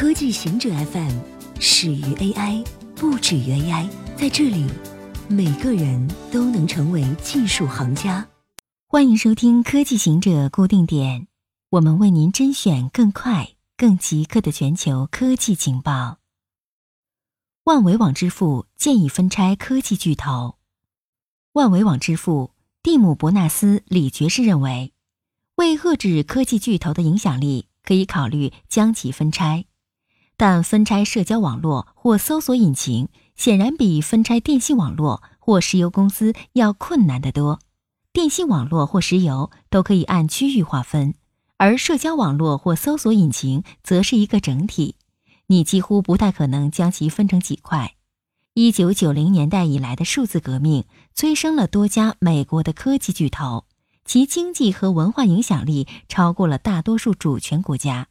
科技行者 FM 始于 AI，不止于 AI。在这里，每个人都能成为技术行家。欢迎收听科技行者固定点，我们为您甄选更快、更即刻的全球科技情报。万维网之父建议分拆科技巨头。万维网之父蒂姆·伯纳斯·李爵士认为，为遏制科技巨头的影响力，可以考虑将其分拆。但分拆社交网络或搜索引擎显然比分拆电信网络或石油公司要困难得多。电信网络或石油都可以按区域划分，而社交网络或搜索引擎则是一个整体，你几乎不太可能将其分成几块。一九九零年代以来的数字革命催生了多家美国的科技巨头，其经济和文化影响力超过了大多数主权国家。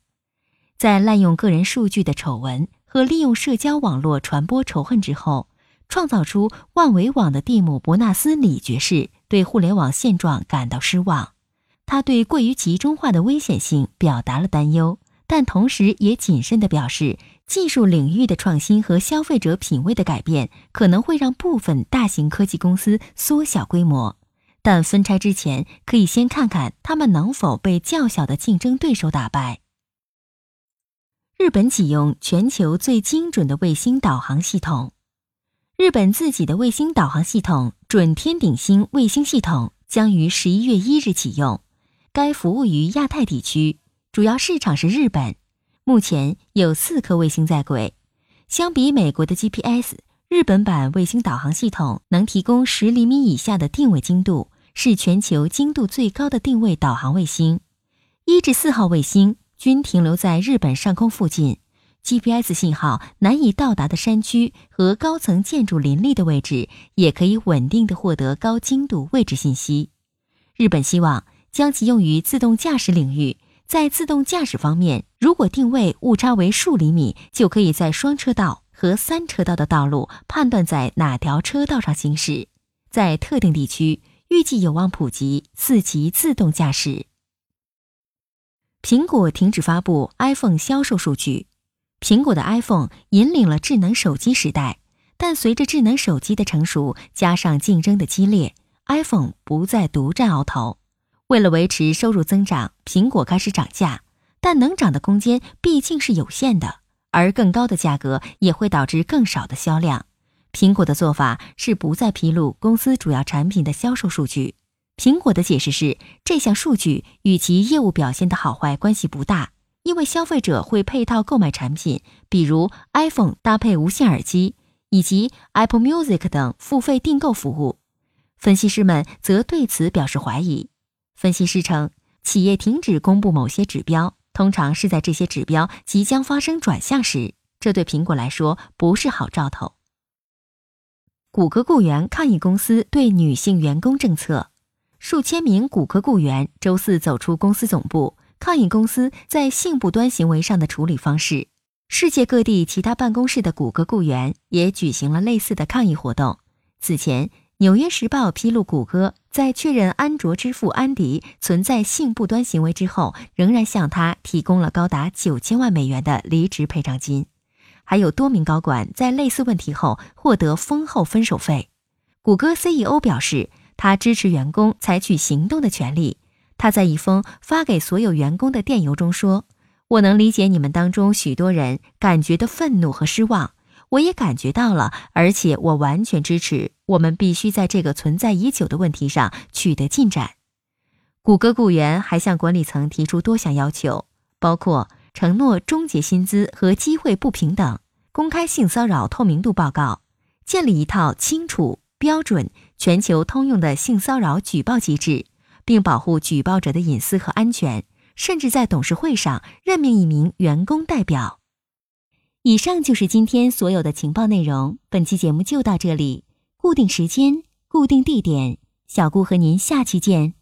在滥用个人数据的丑闻和利用社交网络传播仇恨之后，创造出万维网的蒂姆·伯纳斯·李爵士对互联网现状感到失望。他对过于集中化的危险性表达了担忧，但同时也谨慎地表示，技术领域的创新和消费者品味的改变可能会让部分大型科技公司缩小规模。但分拆之前，可以先看看他们能否被较小的竞争对手打败。日本启用全球最精准的卫星导航系统。日本自己的卫星导航系统“准天顶星卫星系统”将于十一月一日启用。该服务于亚太地区，主要市场是日本。目前有四颗卫星在轨。相比美国的 GPS，日本版卫星导航系统能提供十厘米以下的定位精度，是全球精度最高的定位导航卫星。一至四号卫星。均停留在日本上空附近，GPS 信号难以到达的山区和高层建筑林立的位置，也可以稳定的获得高精度位置信息。日本希望将其用于自动驾驶领域。在自动驾驶方面，如果定位误差为数厘米，就可以在双车道和三车道的道路判断在哪条车道上行驶。在特定地区，预计有望普及四级自动驾驶。苹果停止发布 iPhone 销售数据。苹果的 iPhone 引领了智能手机时代，但随着智能手机的成熟，加上竞争的激烈，iPhone 不再独占鳌头。为了维持收入增长，苹果开始涨价，但能涨的空间毕竟是有限的，而更高的价格也会导致更少的销量。苹果的做法是不再披露公司主要产品的销售数据。苹果的解释是，这项数据与其业务表现的好坏关系不大，因为消费者会配套购买产品，比如 iPhone 搭配无线耳机以及 Apple Music 等付费订购服务。分析师们则对此表示怀疑。分析师称，企业停止公布某些指标，通常是在这些指标即将发生转向时，这对苹果来说不是好兆头。谷歌雇员抗议公司对女性员工政策。数千名谷歌雇员周四走出公司总部，抗议公司在性不端行为上的处理方式。世界各地其他办公室的谷歌雇员也举行了类似的抗议活动。此前，《纽约时报》披露，谷歌在确认安卓之父安迪存在性不端行为之后，仍然向他提供了高达九千万美元的离职赔偿金。还有多名高管在类似问题后获得丰厚分手费。谷歌 CEO 表示。他支持员工采取行动的权利。他在一封发给所有员工的电邮中说：“我能理解你们当中许多人感觉的愤怒和失望，我也感觉到了，而且我完全支持。我们必须在这个存在已久的问题上取得进展。”谷歌雇员还向管理层提出多项要求，包括承诺终结薪资和机会不平等、公开性骚扰透明度报告、建立一套清楚。标准、全球通用的性骚扰举报机制，并保护举报者的隐私和安全，甚至在董事会上任命一名员工代表。以上就是今天所有的情报内容。本期节目就到这里，固定时间、固定地点，小顾和您下期见。